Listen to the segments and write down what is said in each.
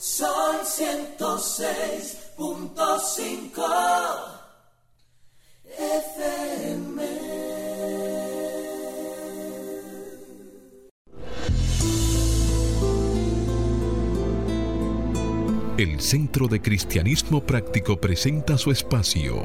Son 106.5 FM. El Centro de Cristianismo Práctico presenta su espacio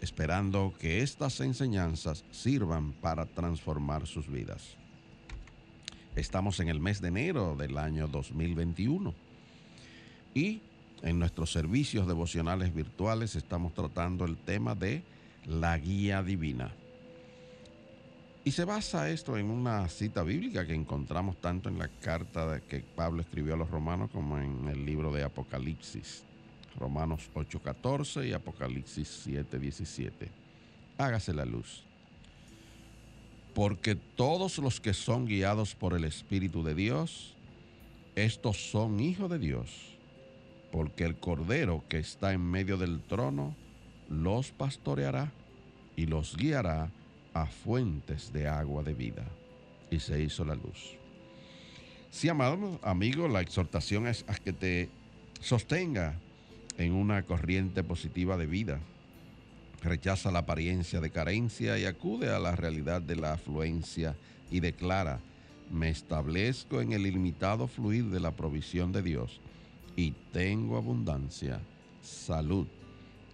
esperando que estas enseñanzas sirvan para transformar sus vidas. Estamos en el mes de enero del año 2021 y en nuestros servicios devocionales virtuales estamos tratando el tema de la guía divina. Y se basa esto en una cita bíblica que encontramos tanto en la carta que Pablo escribió a los romanos como en el libro de Apocalipsis. Romanos 8:14 y Apocalipsis 7:17. Hágase la luz. Porque todos los que son guiados por el Espíritu de Dios, estos son hijos de Dios, porque el Cordero que está en medio del trono los pastoreará y los guiará a fuentes de agua de vida. Y se hizo la luz. Sí, amado amigo, la exhortación es a que te sostenga en una corriente positiva de vida. Rechaza la apariencia de carencia y acude a la realidad de la afluencia y declara, me establezco en el ilimitado fluir de la provisión de Dios y tengo abundancia, salud,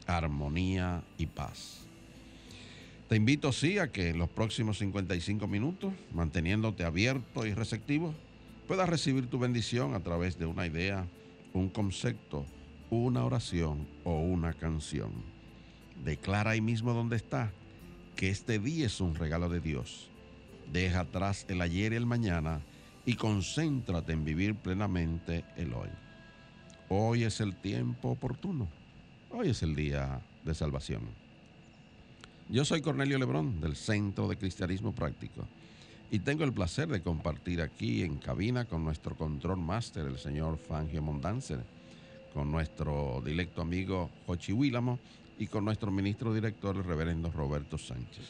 armonía y paz. Te invito, sí, a que en los próximos 55 minutos, manteniéndote abierto y receptivo, puedas recibir tu bendición a través de una idea, un concepto, una oración o una canción. Declara ahí mismo donde está que este día es un regalo de Dios. Deja atrás el ayer y el mañana y concéntrate en vivir plenamente el hoy. Hoy es el tiempo oportuno. Hoy es el día de salvación. Yo soy Cornelio Lebrón del Centro de Cristianismo Práctico y tengo el placer de compartir aquí en cabina con nuestro control máster, el señor Fangio Mondanzer con nuestro directo amigo Jochi Willamo y con nuestro ministro director, el reverendo Roberto Sánchez.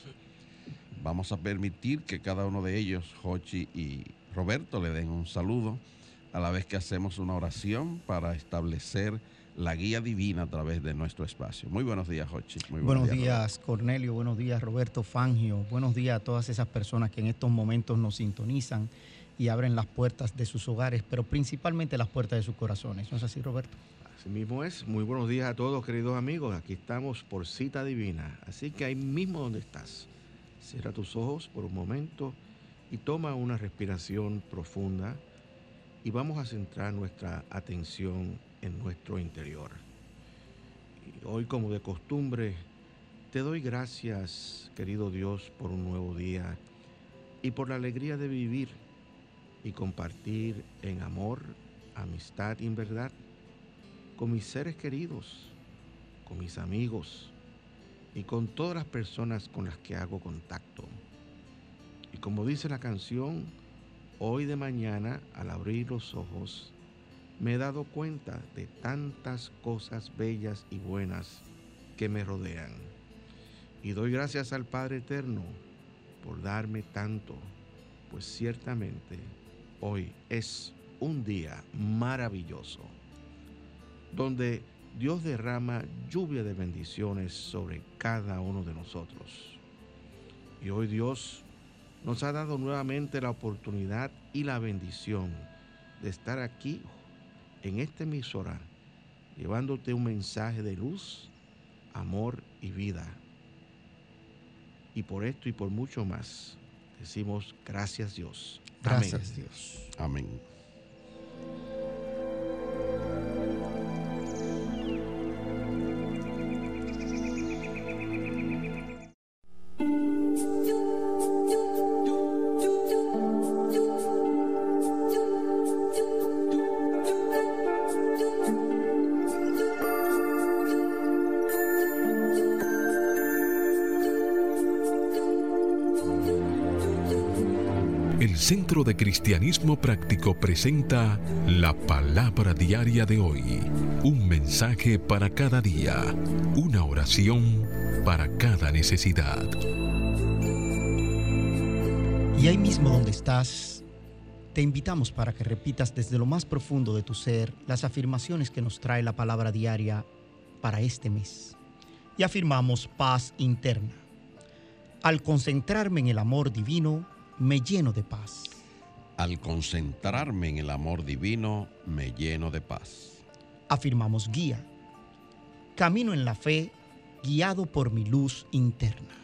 Vamos a permitir que cada uno de ellos, Jochi y Roberto, le den un saludo a la vez que hacemos una oración para establecer la guía divina a través de nuestro espacio. Muy buenos días, Jochi. Muy buenos, buenos días, Cornelio. Buenos días, Roberto Fangio. Buenos días a todas esas personas que en estos momentos nos sintonizan y abren las puertas de sus hogares, pero principalmente las puertas de sus corazones. ¿No es así, Roberto? Así mismo es. Muy buenos días a todos, queridos amigos. Aquí estamos por cita divina. Así que ahí mismo donde estás, cierra tus ojos por un momento y toma una respiración profunda y vamos a centrar nuestra atención en nuestro interior. Y hoy, como de costumbre, te doy gracias, querido Dios, por un nuevo día y por la alegría de vivir y compartir en amor, amistad y en verdad con mis seres queridos, con mis amigos y con todas las personas con las que hago contacto. Y como dice la canción, hoy de mañana, al abrir los ojos, me he dado cuenta de tantas cosas bellas y buenas que me rodean. Y doy gracias al Padre Eterno por darme tanto, pues ciertamente hoy es un día maravilloso donde Dios derrama lluvia de bendiciones sobre cada uno de nosotros. Y hoy Dios nos ha dado nuevamente la oportunidad y la bendición de estar aquí en esta emisora, llevándote un mensaje de luz, amor y vida. Y por esto y por mucho más, decimos gracias Dios. Gracias Amén. Dios. Amén. Centro de Cristianismo Práctico presenta la palabra diaria de hoy. Un mensaje para cada día. Una oración para cada necesidad. Y ahí mismo donde estás, te invitamos para que repitas desde lo más profundo de tu ser las afirmaciones que nos trae la palabra diaria para este mes. Y afirmamos paz interna. Al concentrarme en el amor divino, me lleno de paz. Al concentrarme en el amor divino, me lleno de paz. Afirmamos guía. Camino en la fe, guiado por mi luz interna.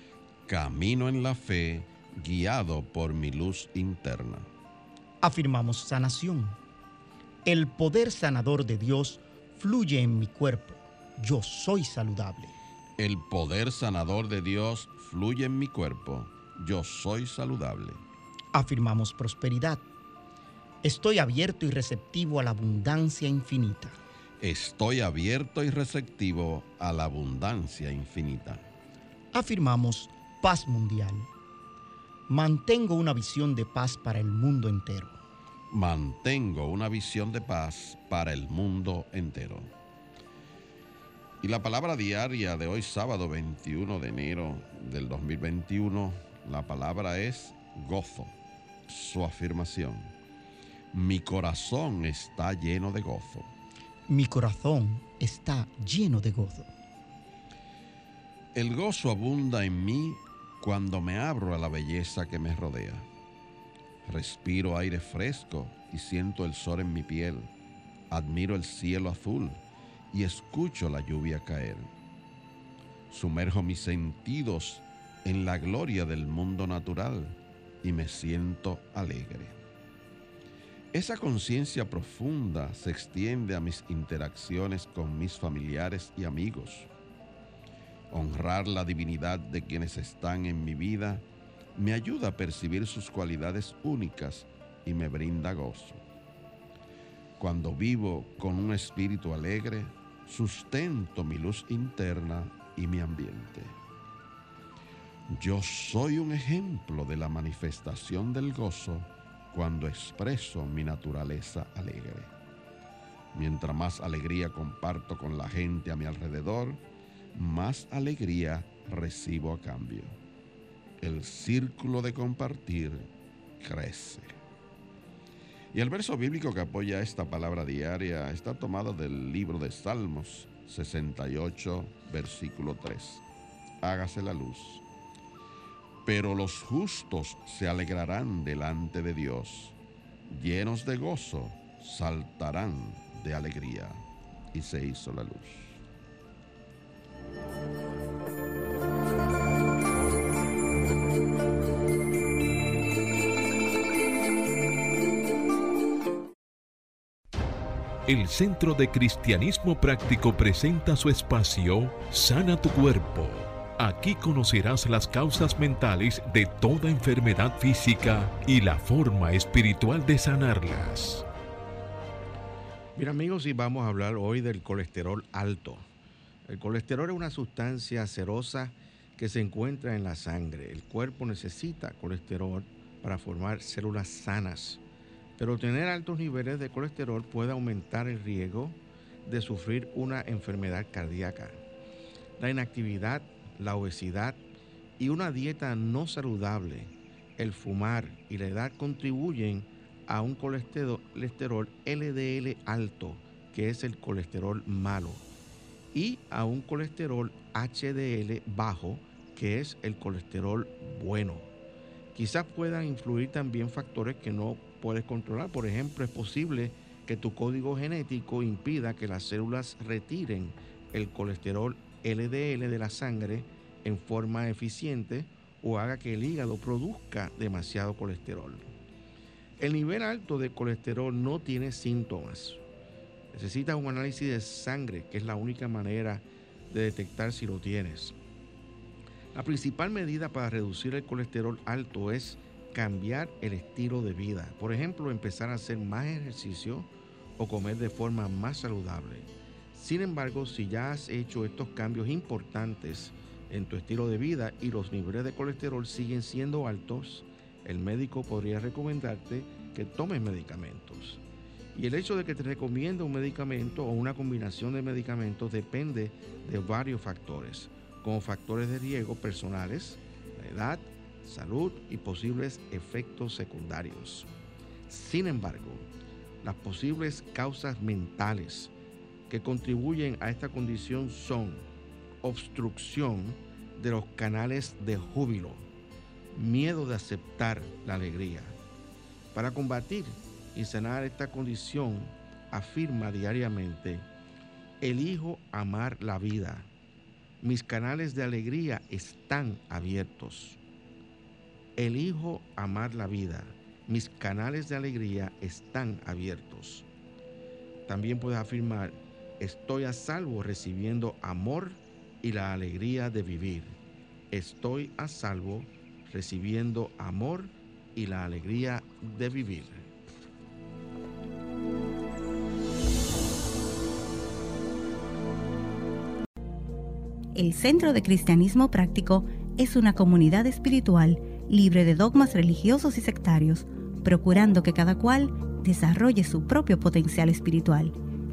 Camino en la fe, guiado por mi luz interna. Afirmamos sanación. El poder sanador de Dios fluye en mi cuerpo. Yo soy saludable. El poder sanador de Dios fluye en mi cuerpo. Yo soy saludable. Afirmamos prosperidad. Estoy abierto y receptivo a la abundancia infinita. Estoy abierto y receptivo a la abundancia infinita. Afirmamos paz mundial. Mantengo una visión de paz para el mundo entero. Mantengo una visión de paz para el mundo entero. Y la palabra diaria de hoy sábado 21 de enero del 2021, la palabra es gozo. Su afirmación. Mi corazón está lleno de gozo. Mi corazón está lleno de gozo. El gozo abunda en mí cuando me abro a la belleza que me rodea. Respiro aire fresco y siento el sol en mi piel. Admiro el cielo azul y escucho la lluvia caer. Sumerjo mis sentidos en la gloria del mundo natural y me siento alegre. Esa conciencia profunda se extiende a mis interacciones con mis familiares y amigos. Honrar la divinidad de quienes están en mi vida me ayuda a percibir sus cualidades únicas y me brinda gozo. Cuando vivo con un espíritu alegre, sustento mi luz interna y mi ambiente. Yo soy un ejemplo de la manifestación del gozo cuando expreso mi naturaleza alegre. Mientras más alegría comparto con la gente a mi alrededor, más alegría recibo a cambio. El círculo de compartir crece. Y el verso bíblico que apoya esta palabra diaria está tomado del libro de Salmos 68, versículo 3. Hágase la luz. Pero los justos se alegrarán delante de Dios, llenos de gozo, saltarán de alegría. Y se hizo la luz. El Centro de Cristianismo Práctico presenta su espacio Sana tu Cuerpo. Aquí conocerás las causas mentales de toda enfermedad física y la forma espiritual de sanarlas. Mira amigos, y vamos a hablar hoy del colesterol alto. El colesterol es una sustancia cerosa que se encuentra en la sangre. El cuerpo necesita colesterol para formar células sanas. Pero tener altos niveles de colesterol puede aumentar el riesgo de sufrir una enfermedad cardíaca. La inactividad, la obesidad y una dieta no saludable, el fumar y la edad contribuyen a un colesterol LDL alto, que es el colesterol malo, y a un colesterol HDL bajo, que es el colesterol bueno. Quizás puedan influir también factores que no puedes controlar. Por ejemplo, es posible que tu código genético impida que las células retiren el colesterol LDL de la sangre en forma eficiente o haga que el hígado produzca demasiado colesterol. El nivel alto de colesterol no tiene síntomas. Necesitas un análisis de sangre, que es la única manera de detectar si lo tienes. La principal medida para reducir el colesterol alto es cambiar el estilo de vida. Por ejemplo, empezar a hacer más ejercicio o comer de forma más saludable. Sin embargo, si ya has hecho estos cambios importantes en tu estilo de vida y los niveles de colesterol siguen siendo altos, el médico podría recomendarte que tomes medicamentos. Y el hecho de que te recomiende un medicamento o una combinación de medicamentos depende de varios factores, como factores de riesgo personales, la edad, salud y posibles efectos secundarios. Sin embargo, las posibles causas mentales que contribuyen a esta condición son obstrucción de los canales de júbilo, miedo de aceptar la alegría. Para combatir y sanar esta condición, afirma diariamente, elijo amar la vida. Mis canales de alegría están abiertos. Elijo amar la vida. Mis canales de alegría están abiertos. También puedes afirmar, estoy a salvo recibiendo amor y la alegría de vivir. Estoy a salvo recibiendo amor y la alegría de vivir. El Centro de Cristianismo Práctico es una comunidad espiritual libre de dogmas religiosos y sectarios, procurando que cada cual desarrolle su propio potencial espiritual.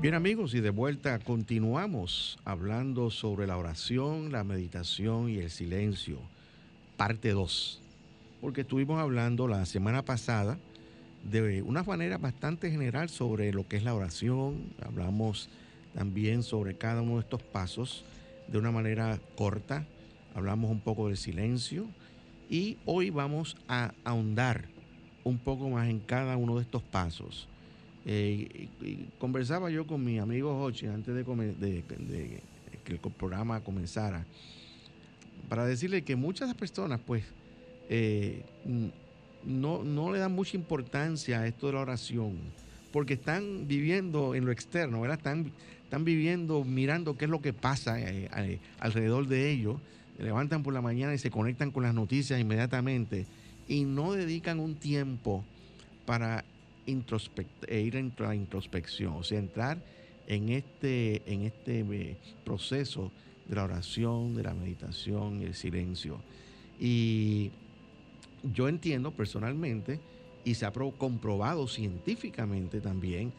Bien amigos, y de vuelta continuamos hablando sobre la oración, la meditación y el silencio, parte 2. Porque estuvimos hablando la semana pasada de una manera bastante general sobre lo que es la oración, hablamos también sobre cada uno de estos pasos de una manera corta, hablamos un poco del silencio y hoy vamos a ahondar un poco más en cada uno de estos pasos. Eh, conversaba yo con mi amigo Hochi antes de, que el programa comenzara para decirle que muchas personas pues eh, no, no, le dan mucha importancia a esto de la oración porque están viviendo en lo externo. Están, están viviendo mirando qué es lo que pasa eh, alrededor de ellos, levantan por la mañana y se conectan con las noticias inmediatamente y no dedican un tiempo para ir en la introspección, o sea, entrar en este, en este eh, proceso de la oración, de la meditación y el silencio. Y yo entiendo personalmente, y se ha comprobado científicamente también,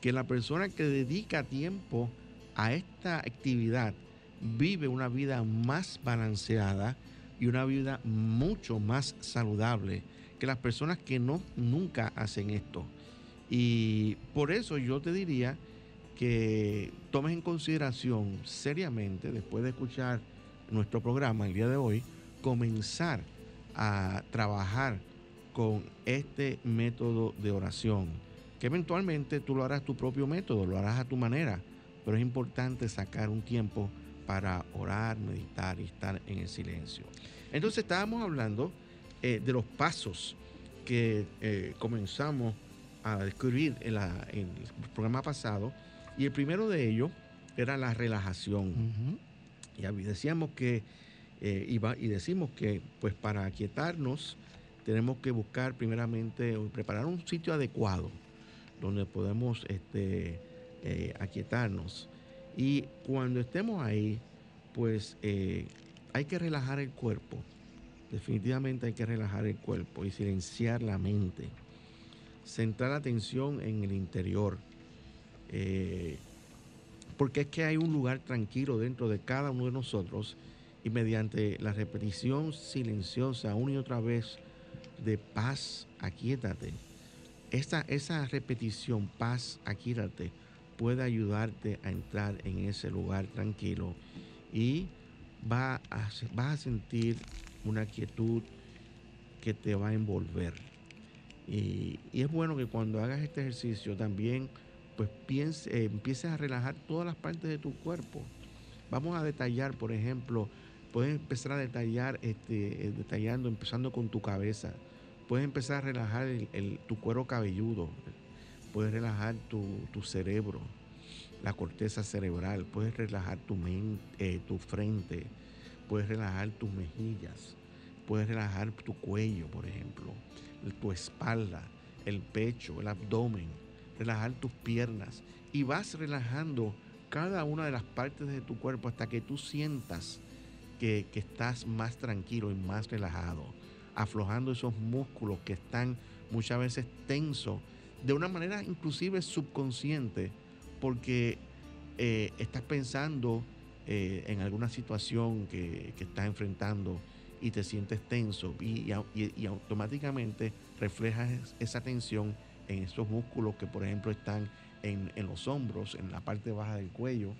que la persona que dedica tiempo a esta actividad vive una vida más balanceada y una vida mucho más saludable que las personas que no nunca hacen esto. Y por eso yo te diría que tomes en consideración seriamente, después de escuchar nuestro programa el día de hoy, comenzar a trabajar con este método de oración, que eventualmente tú lo harás tu propio método, lo harás a tu manera, pero es importante sacar un tiempo para orar, meditar y estar en el silencio. Entonces estábamos hablando eh, de los pasos que eh, comenzamos a descubrir en, el programa pasado, y el primero de ellos era la relajación. Y decíamos que, eh, y decimos que pues para aquietarnos tenemos que buscar primeramente, preparar un sitio adecuado donde podemos este, aquietarnos. Y cuando estemos ahí, pues hay que relajar el cuerpo definitivamente hay que relajar el cuerpo y silenciar la mente. centrar la atención en el interior. Eh, porque es que hay un lugar tranquilo dentro de cada uno de nosotros y mediante la repetición silenciosa una y otra vez de paz, aquíétate. Esa, esa repetición, paz, aquíétate, puede ayudarte a entrar en ese lugar tranquilo y va a, vas a sentir una quietud que te va a envolver. Y, es bueno que cuando hagas este ejercicio también pues piense, eh, empieces a relajar todas las partes de tu cuerpo. Vamos a detallar, por ejemplo, puedes empezar a detallar, este, eh, detallando, empezando con tu cabeza. Puedes empezar a relajar tu cuero cabelludo. Puedes relajar tu, cerebro, la corteza cerebral. Puedes relajar tu, mente, eh, tu frente. Puedes relajar tus mejillas Puedes relajar tu cuello, por ejemplo, tu espalda, el pecho, el abdomen, relajar tus piernas y vas relajando cada una de las partes de tu cuerpo hasta que tú sientas que, estás más tranquilo y más relajado, aflojando esos músculos que están muchas veces tensos, de una manera inclusive subconsciente, porque eh, estás pensando eh, en alguna situación que, que estás enfrentando y te sientes tenso y, automáticamente reflejas esa tensión en esos músculos que por ejemplo están en, los hombros, en la parte baja del cuello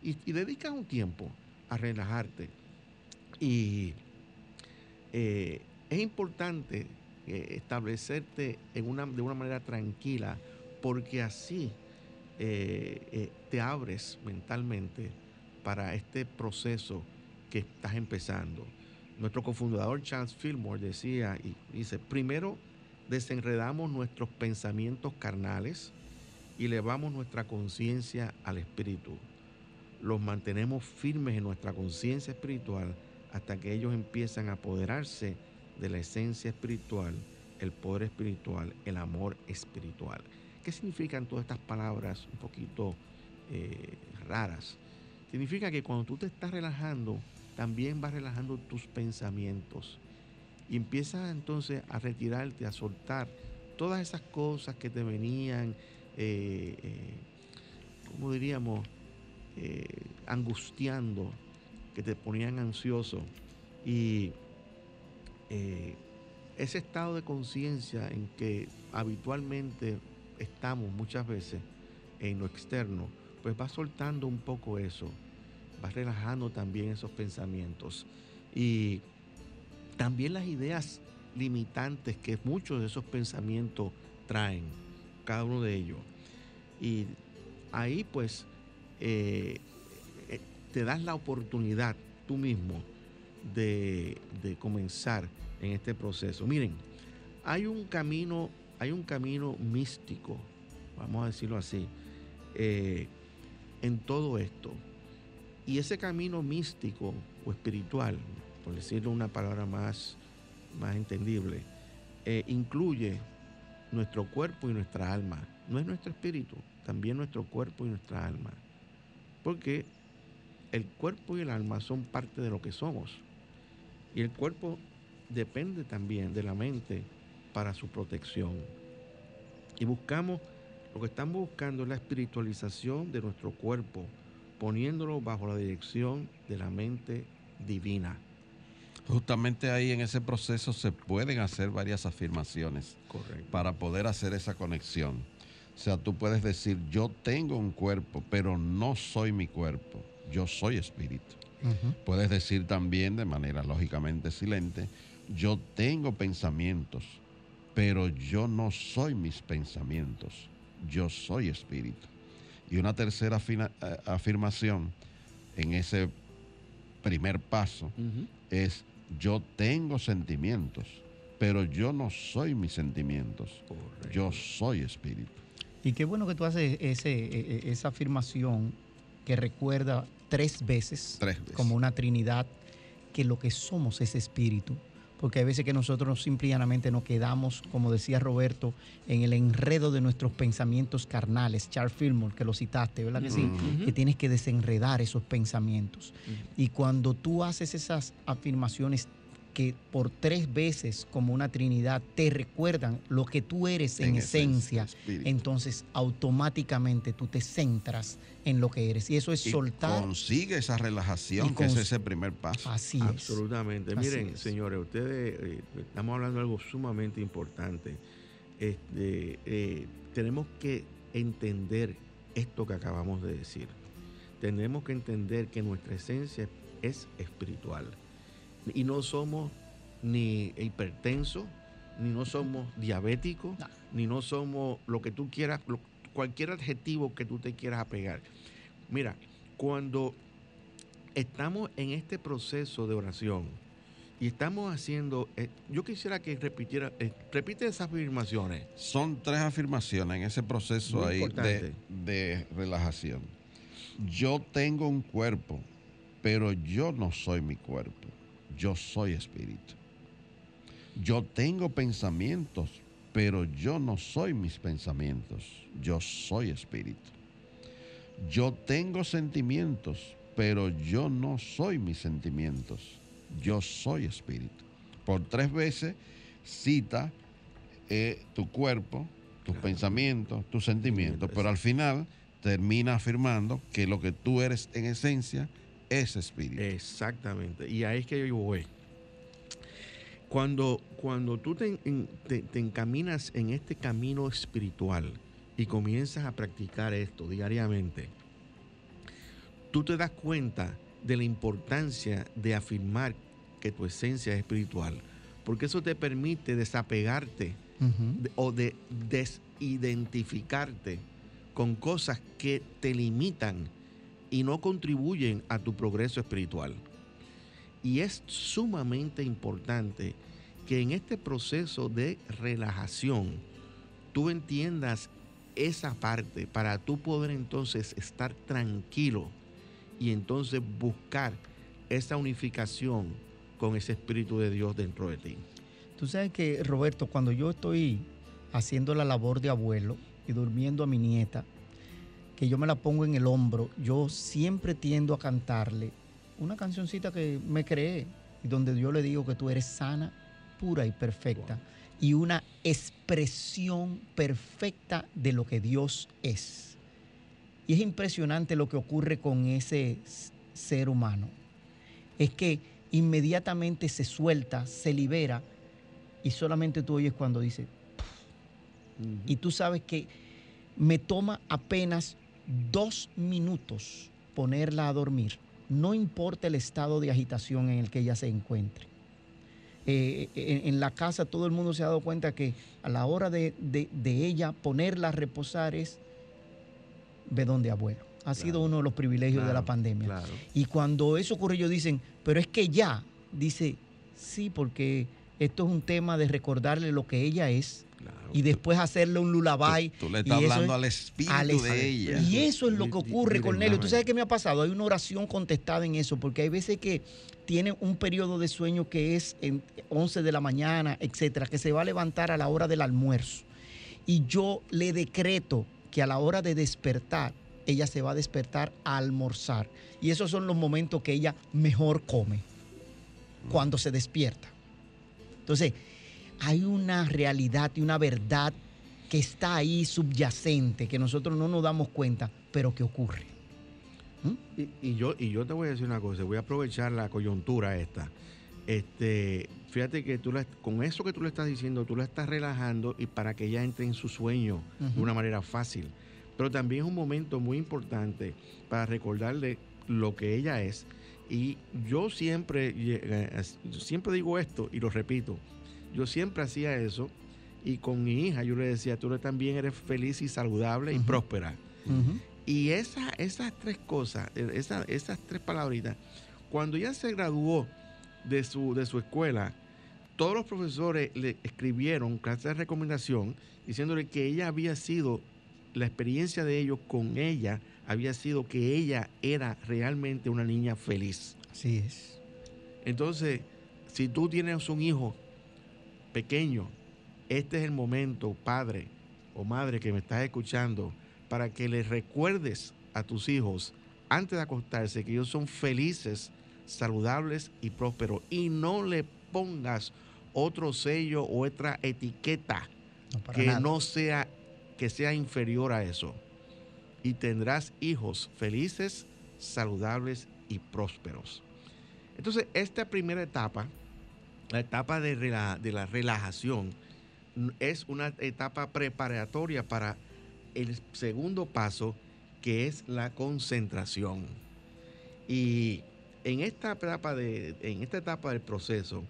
y, dedicas un tiempo a relajarte. Y eh, es importante eh, establecerte en una, de una manera tranquila porque así te abres mentalmente para este proceso que estás empezando. Nuestro cofundador Charles Fillmore decía y dice, primero desenredamos nuestros pensamientos carnales y elevamos nuestra conciencia al espíritu. Los mantenemos firmes en nuestra conciencia espiritual hasta que ellos empiezan a apoderarse de la esencia espiritual, el poder espiritual, el amor espiritual. ¿Qué significan todas estas palabras un poquito eh, raras? Significa que cuando tú te estás relajando, también vas relajando tus pensamientos. Y empiezas entonces a retirarte, a soltar todas esas cosas que te venían, eh, eh, como diríamos, eh, angustiando, que te ponían ansioso. Y ese estado de conciencia en que habitualmente estamos muchas veces en lo externo, pues va soltando un poco eso relajando también esos pensamientos. Y también las ideas limitantes que muchos de esos pensamientos traen, cada uno de ellos. Y ahí pues eh, eh, te das la oportunidad tú mismo de, comenzar en este proceso. Miren, hay un camino, hay un camino místico, vamos a decirlo así, eh, en todo esto. Y ese camino místico o espiritual, por decirlo una palabra más, más entendible, eh, incluye nuestro cuerpo y nuestra alma. No es nuestro espíritu, también nuestro cuerpo y nuestra alma. Porque el cuerpo y el alma son parte de lo que somos. Y el cuerpo depende también de la mente para su protección. Y buscamos, lo que estamos buscando es la espiritualización de nuestro cuerpo poniéndolo bajo la dirección de la mente divina. Justamente ahí en ese proceso se pueden hacer varias afirmaciones para poder hacer esa conexión. O sea, tú puedes decir, yo tengo un cuerpo, pero no soy mi cuerpo, yo soy espíritu. Puedes decir también de manera lógicamente silente, yo tengo pensamientos, pero yo no soy mis pensamientos, yo soy espíritu. Y una tercera eh, afirmación en ese primer paso es yo tengo sentimientos, pero yo no soy mis sentimientos, yo soy espíritu. Y qué bueno que tú haces ese, e, e, esa afirmación que recuerda tres veces, tres veces, como una trinidad, que lo que somos es espíritu porque hay veces que nosotros simplemente nos quedamos, como decía Roberto, en el enredo de nuestros pensamientos carnales. Charles Fillmore, que lo citaste, ¿verdad que sí? Que tienes que desenredar esos pensamientos. Y cuando tú haces esas afirmaciones que por tres veces como una Trinidad te recuerdan lo que tú eres en, esencia, entonces automáticamente tú te centras en lo que eres. Y eso es Y soltar. consigue esa relajación, que es ese primer paso. Así es. Absolutamente. Así Miren, es. señores, ustedes, eh, estamos hablando de algo sumamente importante. Este, eh, tenemos que entender esto que acabamos de decir. Tenemos que entender que nuestra esencia es espiritual. Y no somos ni hipertensos, ni no somos diabéticos, No. ni no somos lo que tú quieras, lo- cualquier adjetivo que tú te quieras apegar. Mira, cuando estamos en este proceso de oración y estamos haciendo, eh, yo quisiera que repitiera, eh, repite esas afirmaciones. Son tres afirmaciones en ese proceso Muy ahí de, de relajación. Yo tengo un cuerpo, pero yo no soy mi cuerpo. Yo soy espíritu. Yo tengo pensamientos, pero yo no soy mis pensamientos. Yo soy espíritu. Yo tengo sentimientos, pero yo no soy mis sentimientos. Yo soy espíritu. Por tres veces cita eh, tu cuerpo, tus Claro. pensamientos, tus sentimientos, pero al final termina afirmando que lo que tú eres en esencia es espíritu. Exactamente. Y ahí es que yo voy. Cuando, cuando tú te, en- te- te encaminas en este camino espiritual y comienzas a practicar esto diariamente, tú te das cuenta de la importancia de afirmar que tu esencia es espiritual, porque eso te permite desapegarte de- o de desidentificarte con cosas que te limitan y no contribuyen a tu progreso espiritual. Y es sumamente importante que en este proceso de relajación tú entiendas esa parte para tú poder entonces estar tranquilo y entonces buscar esa unificación con ese Espíritu de Dios dentro de ti. Tú sabes que, Roberto, cuando yo estoy haciendo la labor de abuelo y durmiendo a mi nieta, que yo me la pongo en el hombro, yo siempre tiendo a cantarle una cancioncita que me creé y donde yo le digo que tú eres sana, pura y perfecta y una expresión perfecta de lo que Dios es. Y es impresionante lo que ocurre con ese ser humano. Es que inmediatamente se suelta, se libera y solamente tú oyes cuando dice, y tú sabes que me toma apenas dos minutos ponerla a dormir, no importa el estado de agitación en el que ella se encuentre. Eh, en, en la casa todo el mundo se ha dado cuenta que a la hora de, de- de ella ponerla a reposar es bedón de abuelo. Ha sido uno de los privilegios de la pandemia. Claro. Y cuando eso ocurre, ellos dicen, pero es que ya, dice, sí, porque esto es un tema de recordarle lo que ella es claro. y después hacerle un lullaby. Tú, tú le estás hablando es- al espíritu al de ella. Y eso es lo que ocurre, Cornelio. ¿Tú sabes qué me ha pasado? Hay una oración contestada en eso, porque hay veces que tiene un periodo de sueño que es en 11 de la mañana, etcétera, que se va a levantar a la hora del almuerzo. Y yo le decreto que a la hora de despertar, ella se va a despertar a almorzar. Y esos son los momentos que ella mejor come, cuando se despierta. Entonces, hay una realidad y una verdad que está ahí subyacente, que nosotros no nos damos cuenta, pero que ocurre. Y, y yo, y yo te voy a decir una cosa, voy a aprovechar la coyuntura esta. Este, fíjate que tú la- con eso que tú le estás diciendo, tú la estás relajando y para que ella entre en su sueño de una manera fácil. Pero también es un momento muy importante para recordarle lo que ella es. Y yo siempre, eh, siempre digo esto y lo repito, yo siempre hacía eso y con mi hija yo le decía, tú también eres feliz y saludable y próspera. Y esa- esas tres cosas, eh, esa- esas tres palabritas, cuando ella se graduó de su, de su escuela, todos los profesores le escribieron cartas de recomendación diciéndole que ella había sido, la experiencia de ellos con ella había sido que ella era realmente una niña feliz. Así es. Entonces, si tú tienes un hijo pequeño, este es el momento, padre o madre que me estás escuchando, para que les recuerdes a tus hijos antes de acostarse que ellos son felices, saludables y prósperos. Y no le pongas otro sello o otra etiqueta No, que nada. no sea que sea inferior a eso. Y tendrás hijos felices, saludables y prósperos. Entonces, esta primera etapa, la etapa de, de la relajación, es una etapa preparatoria para el segundo paso, que es la concentración. Y en esta etapa, de, en esta etapa del proceso,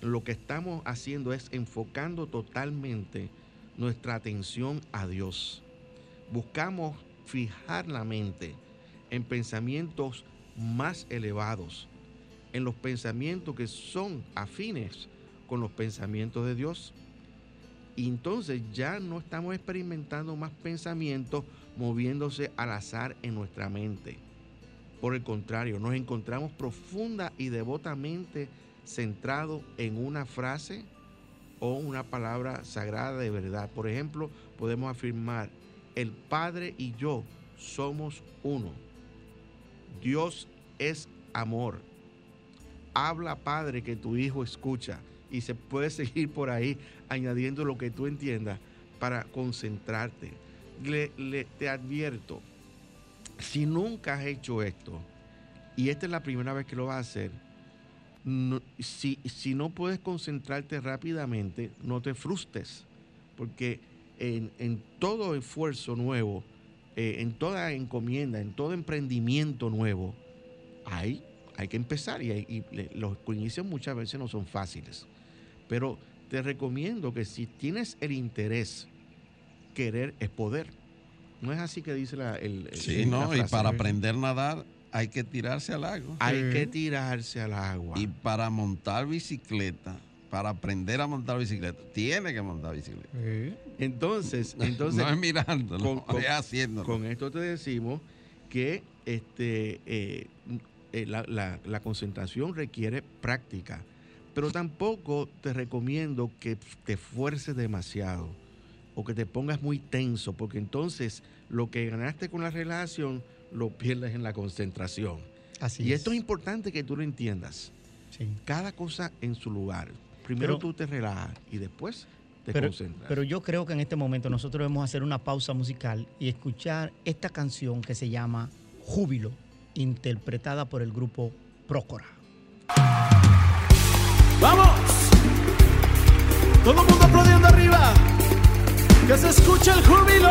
lo que estamos haciendo es enfocando totalmente nuestra atención a Dios. Buscamos fijar la mente en pensamientos más elevados, en los pensamientos que son afines con los pensamientos de Dios. Y entonces ya no estamos experimentando más pensamientos moviéndose al azar en nuestra mente. Por el contrario, nos encontramos profunda y devotamente centrado en una frase o una palabra sagrada de verdad. Por ejemplo, podemos afirmar, el Padre y yo somos uno. Dios es amor. Habla, Padre, que tu Hijo escucha. Y se puede seguir por ahí añadiendo lo que tú entiendas para concentrarte. Le- le- te advierto, si nunca has hecho esto, y esta es la primera vez que lo vas a hacer, si, si no puedes concentrarte rápidamente, no te frustres, porque en, en todo esfuerzo nuevo, eh, en toda encomienda, en todo emprendimiento nuevo, hay, hay que empezar y, hay- y le- los inicios muchas veces no son fáciles. Pero te recomiendo que si tienes el interés, querer es poder. No es así que dice la, el, el- Sí, la ¿no? Y para aprender a nadar hay que tirarse al agua. Hay Sí. que tirarse al agua. Y para montar bicicleta, para aprender a montar bicicleta, tiene que montar bicicleta. Sí. Entonces, entonces no es mirándolo, con- con- es haciéndolo. Con esto te decimos que este, eh, eh, la, la- la concentración requiere práctica, pero tampoco te recomiendo que te esfuerces demasiado o que te pongas muy tenso, porque entonces lo que ganaste con la relajación lo pierdes en la concentración. Así y es. esto es importante que tú lo entiendas. Sí. Cada cosa en su lugar. Primero Pero- tú te relajas y después te Pero, concentras. pero yo creo que en este momento nosotros debemos hacer una pausa musical y escuchar esta canción que se llama Júbilo, interpretada por el grupo Prócora. ¡Vamos! Todo el mundo aplaudiendo arriba. Que se escuche el júbilo.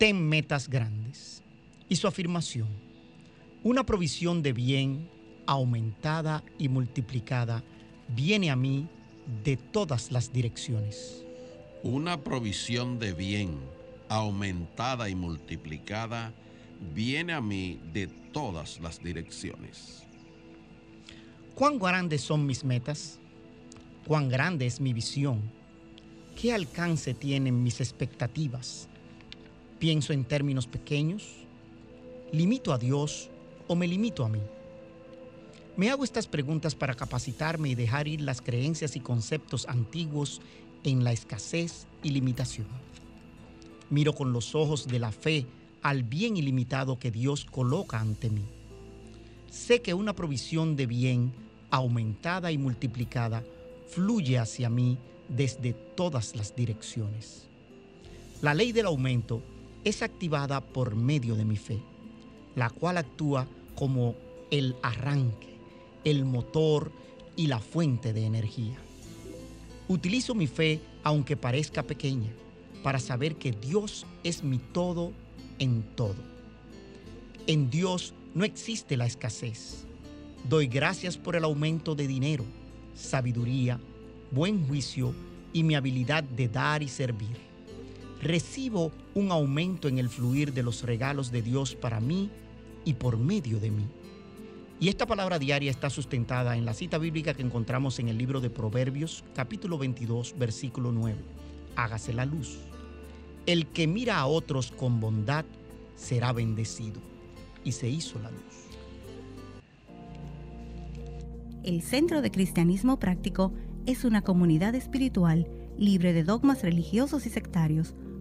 ten metas grandes. Y su afirmación, una provisión de bien aumentada y multiplicada viene a mí de todas las direcciones. Una provisión de bien aumentada y multiplicada viene a mí de todas las direcciones. ¿Cuán grandes son mis metas? ¿Cuán grande es mi visión? ¿Qué alcance tienen mis expectativas? ¿Pienso en términos pequeños? ¿Limito a Dios o me limito a mí? Me hago estas preguntas para capacitarme y dejar ir las creencias y conceptos antiguos en la escasez y limitación. Miro con los ojos de la fe al bien ilimitado que Dios coloca ante mí. Sé que una provisión de bien aumentada y multiplicada fluye hacia mí desde todas las direcciones. La ley del aumento es activada por medio de mi fe, la cual actúa como el arranque, el motor y la fuente de energía. Utilizo mi fe, aunque parezca pequeña, para saber que Dios es mi todo en todo. En Dios no existe la escasez. Doy gracias por el aumento de dinero, sabiduría, buen juicio y mi habilidad de dar y servir. Recibo un aumento en el fluir de los regalos de Dios para mí y por medio de mí. Y esta palabra diaria está sustentada en la cita bíblica que encontramos en el libro de Proverbios, capítulo 22, versículo 9. Hágase la luz. El que mira a otros con bondad será bendecido. Y se hizo la luz. El Centro de Cristianismo Práctico es una comunidad espiritual libre de dogmas religiosos y sectarios,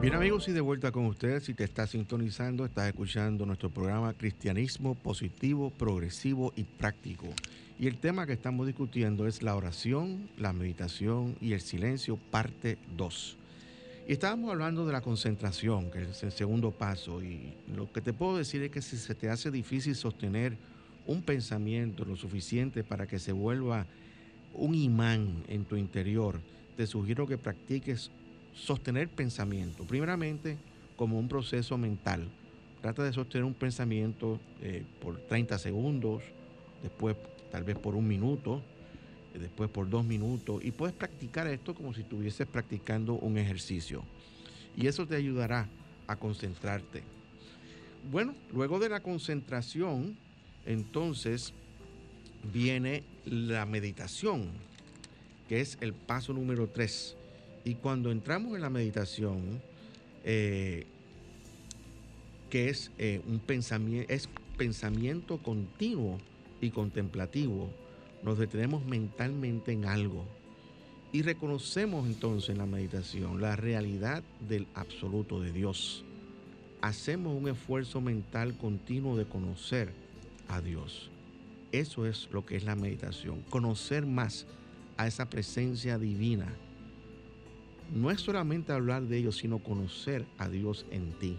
Bien amigos y de vuelta con ustedes, si te estás sintonizando, estás escuchando nuestro programa Cristianismo Positivo, Progresivo y Práctico. Y el tema que estamos discutiendo es la oración, la meditación y el silencio, parte 2. Y estábamos hablando de la concentración, que es el segundo paso. Y lo que te puedo decir es que si se te hace difícil sostener un pensamiento lo suficiente para que se vuelva un imán en tu interior, te sugiero que practiques sostener pensamiento. Primeramente, como un proceso mental. Trata de sostener un pensamiento eh, por 30 segundos, después tal vez por un minuto, después por dos minutos. Y puedes practicar esto como si estuvieses practicando un ejercicio. Y eso te ayudará a concentrarte. Bueno, luego de la concentración, entonces viene la meditación, que es el paso número tres. Y cuando entramos en la meditación, eh, que es eh, un es pensamiento continuo y contemplativo, nos detenemos mentalmente en algo y reconocemos entonces en la meditación la realidad del absoluto de Dios. Hacemos un esfuerzo mental continuo de conocer a Dios. Eso es lo que es la meditación, conocer más a esa presencia divina. No es solamente hablar de ello, sino conocer a Dios en ti.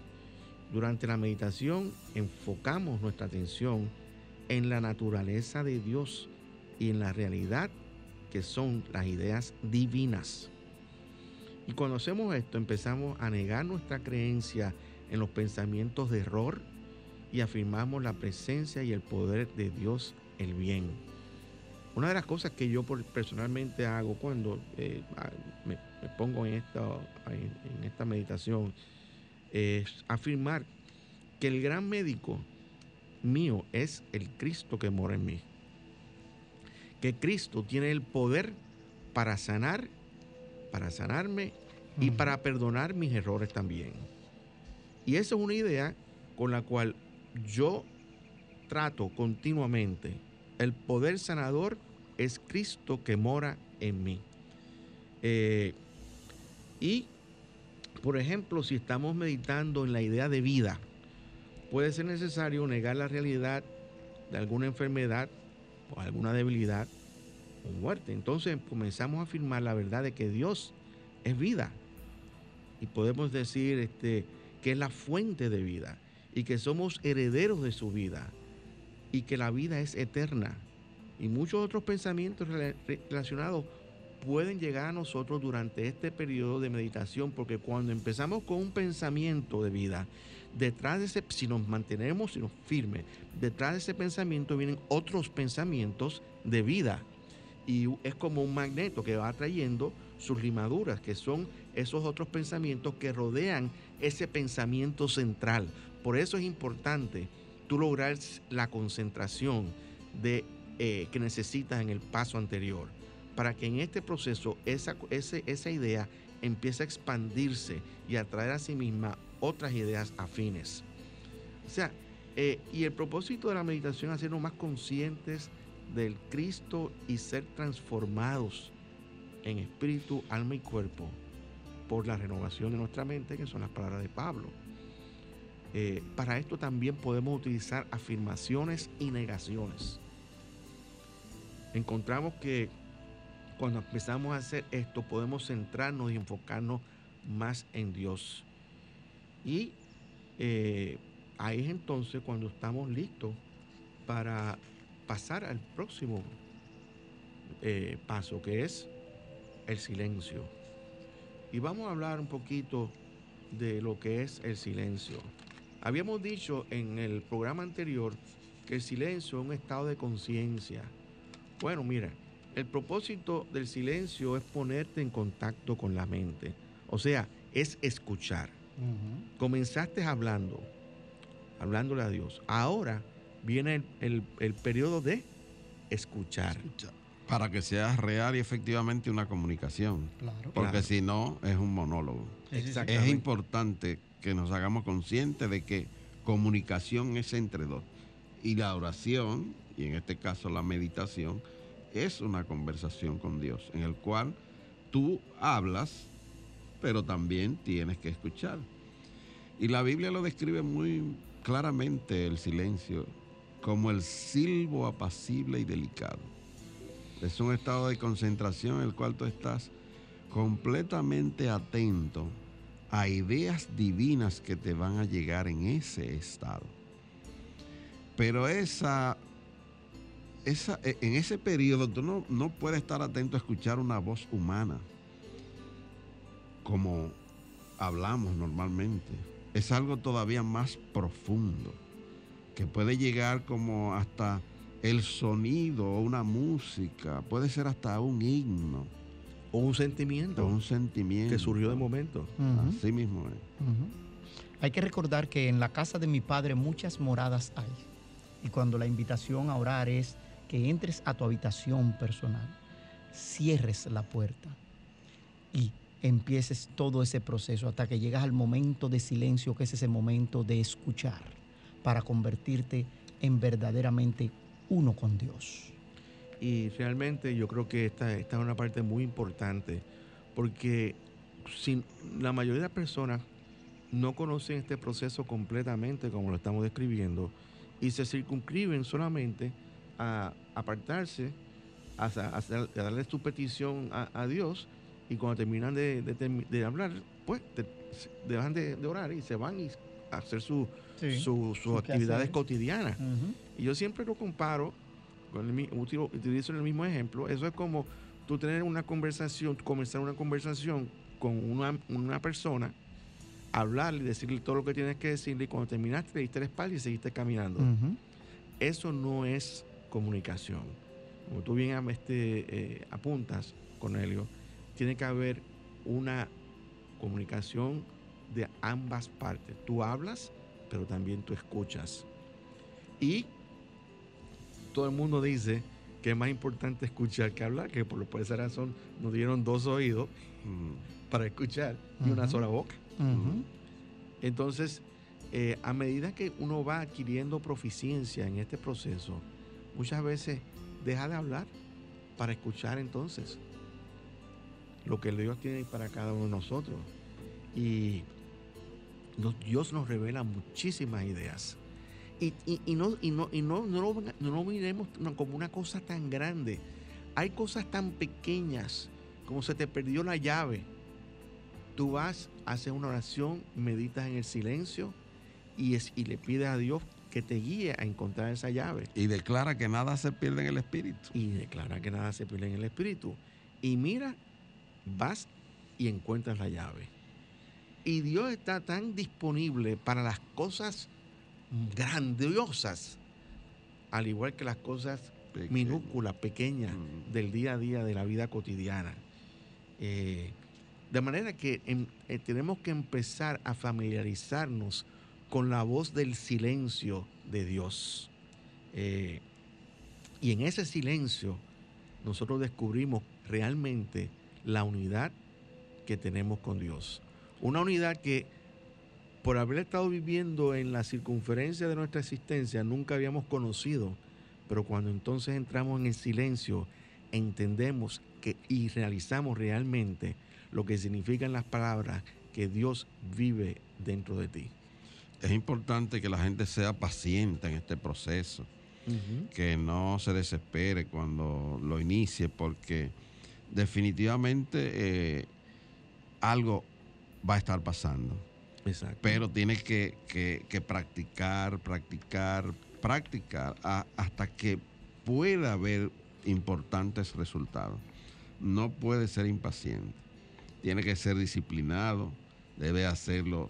Durante la meditación enfocamos nuestra atención en la naturaleza de Dios y en la realidad que son las ideas divinas. Y cuando hacemos esto empezamos a negar nuestra creencia en los pensamientos de error y afirmamos la presencia y el poder de Dios el bien. Una de las cosas que yo personalmente hago cuando eh, me, pongo en esta, en esta meditación es afirmar que el gran médico mío es el Cristo que mora en mí. Que Cristo tiene el poder para sanar, para sanarme y para perdonar mis errores también. Y esa es una idea con la cual yo trato continuamente. El poder sanador es Cristo que mora en mí. Eh, y, por ejemplo, si estamos meditando en la idea de vida, puede ser necesario negar la realidad de alguna enfermedad o alguna debilidad o muerte. Entonces comenzamos a afirmar la verdad de que Dios es vida. Y podemos decir este, que es la fuente de vida y que somos herederos de su vida y que la vida es eterna. Y muchos otros pensamientos relacionados pueden llegar a nosotros durante este periodo de meditación, porque cuando empezamos con un pensamiento de vida, detrás de ese, si nos mantenemos, si nos firmes, detrás de ese pensamiento vienen otros pensamientos de vida. Y es como un magneto que va atrayendo sus limaduras, que son esos otros pensamientos que rodean ese pensamiento central. Por eso es importante tú lograr la concentración de, eh, que necesitas en el paso anterior, para que en este proceso esa, idea empiece a expandirse y a traer a sí misma otras ideas afines. O sea, eh, y el propósito de la meditación es hacernos más conscientes del Cristo y ser transformados en espíritu, alma y cuerpo por la renovación de nuestra mente, que son las palabras de Pablo. Eh, para esto también podemos utilizar afirmaciones y negaciones. Encontramos que cuando empezamos a hacer esto podemos centrarnos y enfocarnos más en Dios. Y eh, ahí es entonces cuando estamos listos para pasar al próximo eh, paso, que es el silencio. Y vamos a hablar un poquito de lo que es el silencio. Habíamos dicho en el programa anterior que el silencio es un estado de conciencia. Bueno, mira, el propósito del silencio es ponerte en contacto con la mente. O sea, es escuchar. Comenzaste hablando, hablándole a Dios. Ahora viene el, periodo de escuchar. Para que sea real y efectivamente una comunicación. Porque si no, es un monólogo. Es importante que nos hagamos conscientes de que comunicación es entre dos. Y la oración, y en este caso la meditación, es una conversación con Dios, en el cual tú hablas, pero también tienes que escuchar. Y la Biblia lo describe muy claramente el silencio como el silbo apacible y delicado. Es un estado de concentración en el cual tú estás completamente atento a ideas divinas que te van a llegar en ese estado. Pero esa, esa, e, en ese periodo tú no, no puedes estar atento a escuchar una voz humana como hablamos normalmente. Es algo todavía más profundo, que puede llegar como hasta el sonido o una música, puede ser hasta un himno o un sentimiento. un sentimiento. Que surgió de momento. Así mismo es. Hay que recordar que en la casa de mi padre muchas moradas hay. Y cuando la invitación a orar es que entres a tu habitación personal, cierres la puerta y empieces todo ese proceso hasta que llegas al momento de silencio, que es ese momento de escuchar, para convertirte en verdaderamente uno con Dios. Y realmente yo creo que esta, esta es una parte muy importante, porque sin, la mayoría de las personas no conocen este proceso completamente como lo estamos describiendo y se circunscriben solamente a apartarse, a, darle su petición a, Dios y cuando terminan de, hablar, pues dejan de, orar y se van y a hacer sus actividades cotidianas. Y yo siempre lo comparo utilizo el mismo ejemplo, eso es como tú tener una conversación, comenzar una conversación con una, persona, hablarle, decirle todo lo que tienes que decirle y cuando terminaste le diste la espalda y seguiste caminando. Eso no es comunicación. como tú bien este, eh, apuntas, Cornelio, tiene que haber una comunicación de ambas partes. Tú hablas, pero también tú escuchas. Y todo el mundo dice que es más importante escuchar que hablar, que por, por esa razón nos dieron dos oídos para escuchar y una sola boca. Entonces, eh, a medida que uno va adquiriendo proficiencia en este proceso, muchas veces deja de hablar para escuchar entonces lo que Dios tiene para cada uno de nosotros. Y nos- Dios nos revela muchísimas ideas. Y, y- y no, y no, y no, no lo, no lo miremos como una cosa tan grande. Hay cosas tan pequeñas como se te perdió la llave. Tú vas, haces una oración, meditas en el silencio y, es, y le pides a Dios que te guíe a encontrar esa llave. Y declara que nada se pierde en el espíritu. Y declara que nada se pierde en el espíritu. Y mira, vas y encuentras la llave. Y Dios está tan disponible para las cosas grandiosas, al igual que las cosas Pequeño. minúsculas, pequeñas Mm. del día a día de la vida cotidiana. Eh, de manera que em- eh, tenemos que empezar a familiarizarnos con la voz del silencio de Dios. Eh, y en ese silencio nosotros descubrimos realmente la unidad que tenemos con Dios. Una unidad que por haber estado viviendo en la circunferencia de nuestra existencia nunca habíamos conocido, pero cuando entonces entramos en el silencio entendemos que y realizamos realmente lo que significan las palabras que Dios vive dentro de ti. Es importante que la gente sea paciente en este proceso, que no se desespere cuando lo inicie, porque definitivamente eh, algo va a estar pasando. Exacto. Pero tienes que, que- que practicar, practicar, practicar a- hasta que pueda haber importantes resultados. No puede ser impaciente. Tiene que ser disciplinado. Debe hacerlo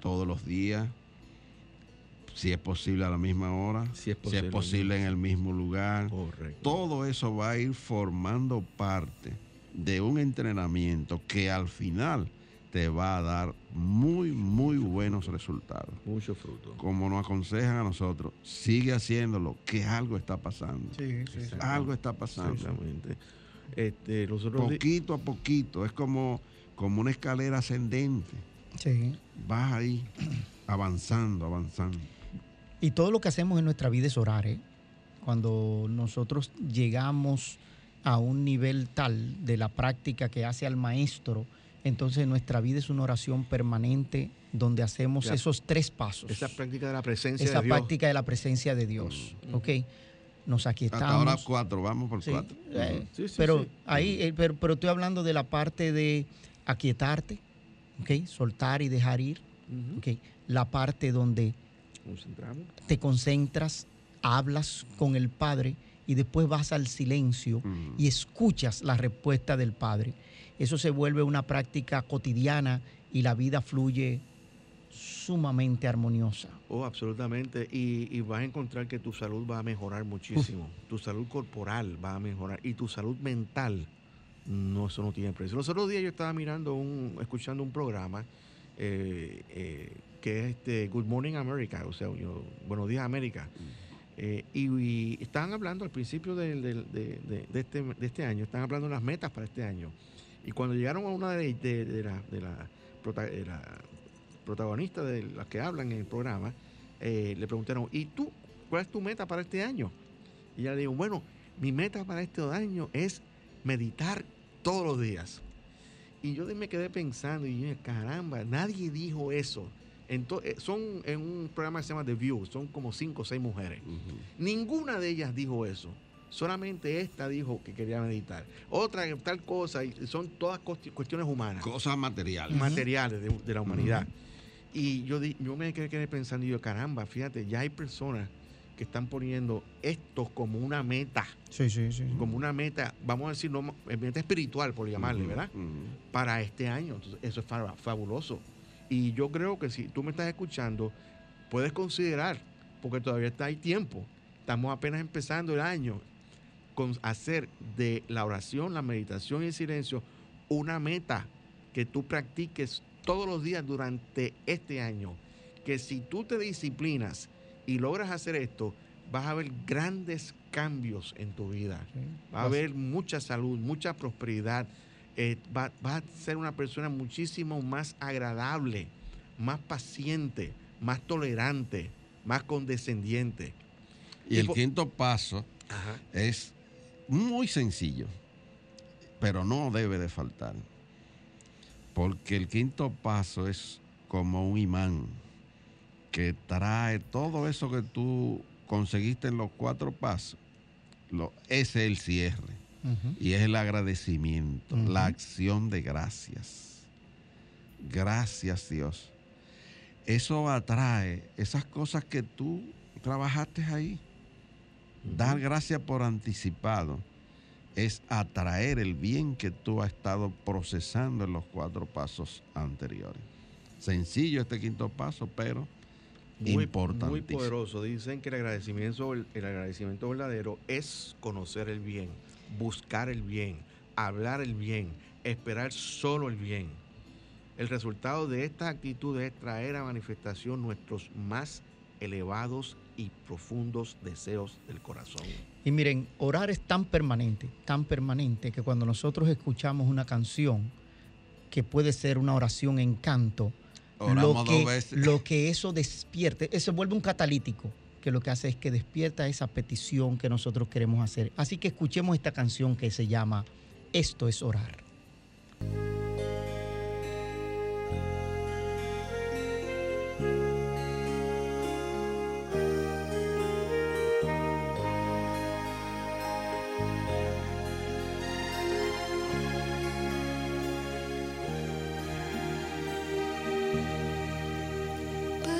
todos los días. Si es posible a la misma hora. Si es Si es posible en el mismo lugar. Correcto. Todo eso va a ir formando parte de un entrenamiento que al final te va a dar muy, muy buenos resultados. Mucho fruto. Como nos aconsejan a nosotros, sigue haciéndolo, que algo está pasando. Sí, sí, sí. Algo está pasando. Exactamente. Este, los otros di- Poquito a poquito, es como, como una escalera ascendente. Sí. Vas ahí avanzando, avanzando. Y todo lo que hacemos en nuestra vida es orar, ¿eh? Cuando nosotros llegamos a un nivel tal de la práctica que hace al maestro, entonces nuestra vida es una oración permanente donde hacemos Ya. esos tres pasos. esa práctica de la presencia Esa de Dios. práctica de la presencia de Dios. Mm. ¿Ok? Nos aquietamos. Hasta ahora cuatro, vamos por Sí, cuatro. eh, Sí, sí, pero sí. ahí, eh, pero, pero estoy hablando de la parte de aquietarte, ¿ok? Soltar y dejar ir. ¿ok? La parte donde Concentramos. te concentras, hablas con el Padre y después vas al silencio y escuchas la respuesta del Padre. Eso se vuelve una práctica cotidiana y la vida fluye sumamente armoniosa. Oh, absolutamente. Y, y vas a encontrar que tu salud va a mejorar muchísimo. Tu salud corporal va a mejorar. Y tu salud mental, no, eso no tiene precio. Los otros días yo estaba mirando, un, escuchando un programa eh, eh, que es este Good Morning America, o sea, yo- Buenos Días América. Eh, y, y estaban hablando al principio de este, de este año, estaban hablando de las metas para este año. Y cuando llegaron a una de, de- de la, de la prota- de la protagonista de las que hablan en el programa, eh, le preguntaron, ¿y tú? ¿Cuál es tu meta para este año? Y ella le dijo, bueno, mi meta para este año es meditar todos los días. Y yo me quedé pensando, y yo, caramba, nadie dijo eso. Entonces, son en un programa que se llama The View, son como cinco o seis mujeres. Ninguna de ellas dijo eso. Solamente esta dijo que quería meditar. Otra tal cosa, y son todas cuesti- cuestiones humanas Cosas materiales. materiales de, de la humanidad. Y yo, di- yo me quedé, pensando, y yo, caramba, fíjate, ya hay personas que están poniendo esto como una meta, Sí, sí, sí. como una meta, vamos a decir, no, eh, meta espiritual, por llamarle, ¿verdad? Para este año. Entonces, eso es fa- fabuloso. Y yo creo que si tú me estás escuchando, puedes considerar, porque todavía está hay tiempo, estamos apenas empezando el año, con hacer de la oración, la meditación y el silencio una meta que tú practiques todos los días durante este año. Que si tú te disciplinas y logras hacer esto, vas a ver grandes cambios en tu vida. Va a haber mucha salud, mucha prosperidad. Eh, vas a ser una persona muchísimo más agradable, más paciente, más tolerante, más condescendiente. Y, el quinto paso es muy sencillo, pero no debe de faltar. Porque el quinto paso es como un imán que trae todo eso que tú conseguiste en los cuatro pasos. Lo, ese es el cierre. Y es el agradecimiento, la acción de gracias. Gracias Dios. Eso atrae esas cosas que tú trabajaste ahí. Dar gracias por anticipado es atraer el bien que tú has estado procesando en los cuatro pasos anteriores. Sencillo este quinto paso, pero muy, Muy poderoso. Dicen que el agradecimiento, el agradecimiento verdadero es conocer el bien, buscar el bien, hablar el bien, esperar solo el bien. El resultado de esta actitud es traer a manifestación nuestros más elevados y profundos deseos del corazón. Y miren, orar es tan permanente, tan permanente, que cuando nosotros escuchamos una canción, que puede ser una oración en canto, lo que, lo que eso despierte, eso vuelve un catalítico, que lo que hace es que despierta esa petición que nosotros queremos hacer. Así que escuchemos esta canción que se llama Esto es orar.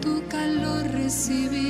tu calor recibir.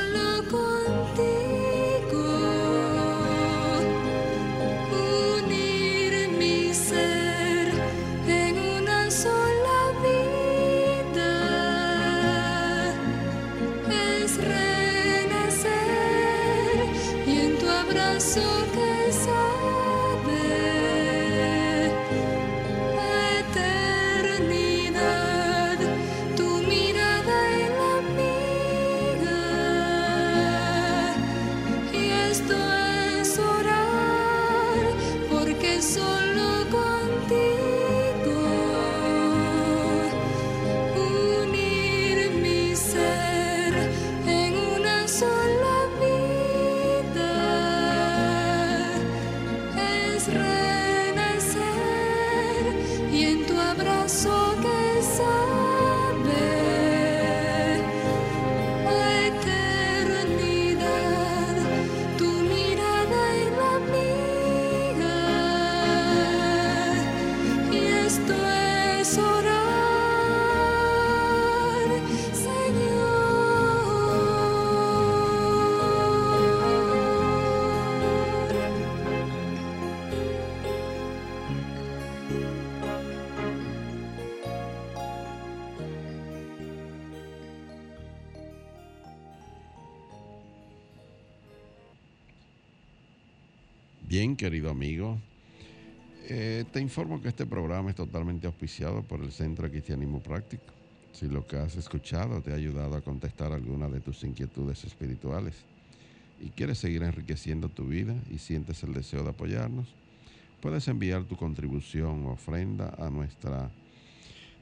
Bien, querido amigo, eh, te informo que este programa es totalmente auspiciado por el Centro de Cristianismo Práctico. Si lo que has escuchado te ha ayudado a contestar alguna de tus inquietudes espirituales y quieres seguir enriqueciendo tu vida y sientes el deseo de apoyarnos, puedes enviar tu contribución o ofrenda a nuestra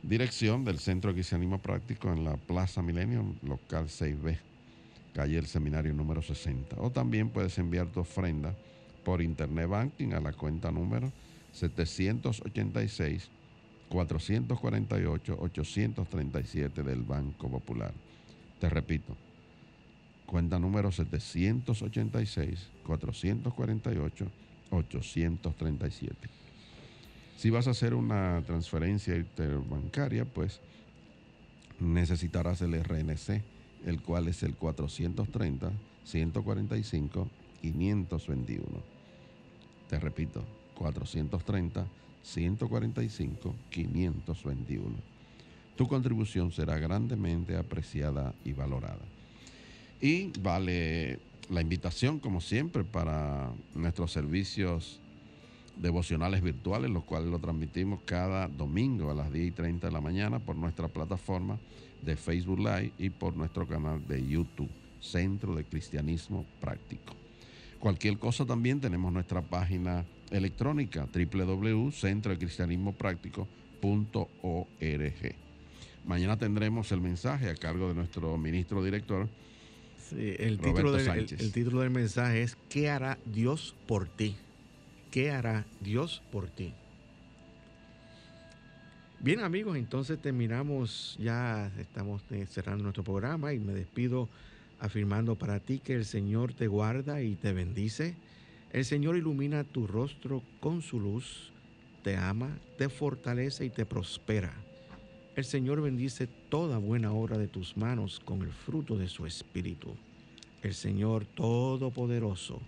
dirección del Centro de Cristianismo Práctico en la Plaza Millennium, local 6B, calle El Seminario número 60. O también puedes enviar tu ofrenda por Internet Banking a la cuenta número 786 448 837 del Banco Popular. Te repito, cuenta número 786 448 837. Si vas a hacer una transferencia interbancaria, pues necesitarás el RNC, el cual es el 430 145 521. Te repito, 430 145 521. Tu contribución será grandemente apreciada y valorada. Y vale la invitación, como siempre, para nuestros servicios devocionales virtuales, los cuales lo transmitimos cada domingo a las 10 y 30 de la mañana por nuestra plataforma de Facebook Live y por nuestro canal de YouTube, Centro de Cristianismo Práctico. Cualquier cosa también tenemos nuestra página electrónica www.centrodecristianismopráctico.org. Mañana tendremos el mensaje a cargo de nuestro ministro director. el, título del, el título del mensaje es ¿Qué hará Dios por ti? ¿Qué hará Dios por ti? Bien amigos, entonces terminamos, ya estamos eh, cerrando nuestro programa y me despido afirmando para ti que el Señor te guarda y te bendice. El Señor ilumina tu rostro con su luz, te ama, te fortalece y te prospera. El Señor bendice toda buena obra de tus manos con el fruto de su espíritu. El Señor Todopoderoso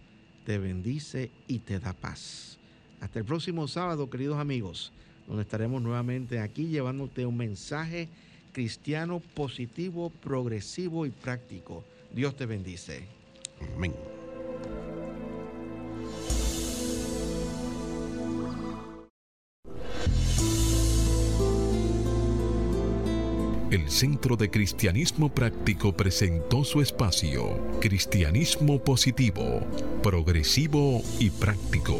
te bendice y te da paz. Hasta el próximo sábado, queridos amigos, donde estaremos nuevamente aquí llevándote un mensaje cristiano positivo, progresivo y práctico Dios te bendice. Amén. El Centro de Cristianismo Práctico presentó su espacio, Cristianismo Positivo, Progresivo y Práctico,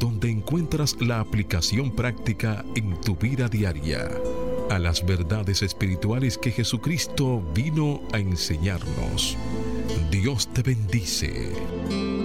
donde encuentras la aplicación práctica en tu vida diaria a las verdades espirituales que Jesucristo vino a enseñarnos. Dios te bendice.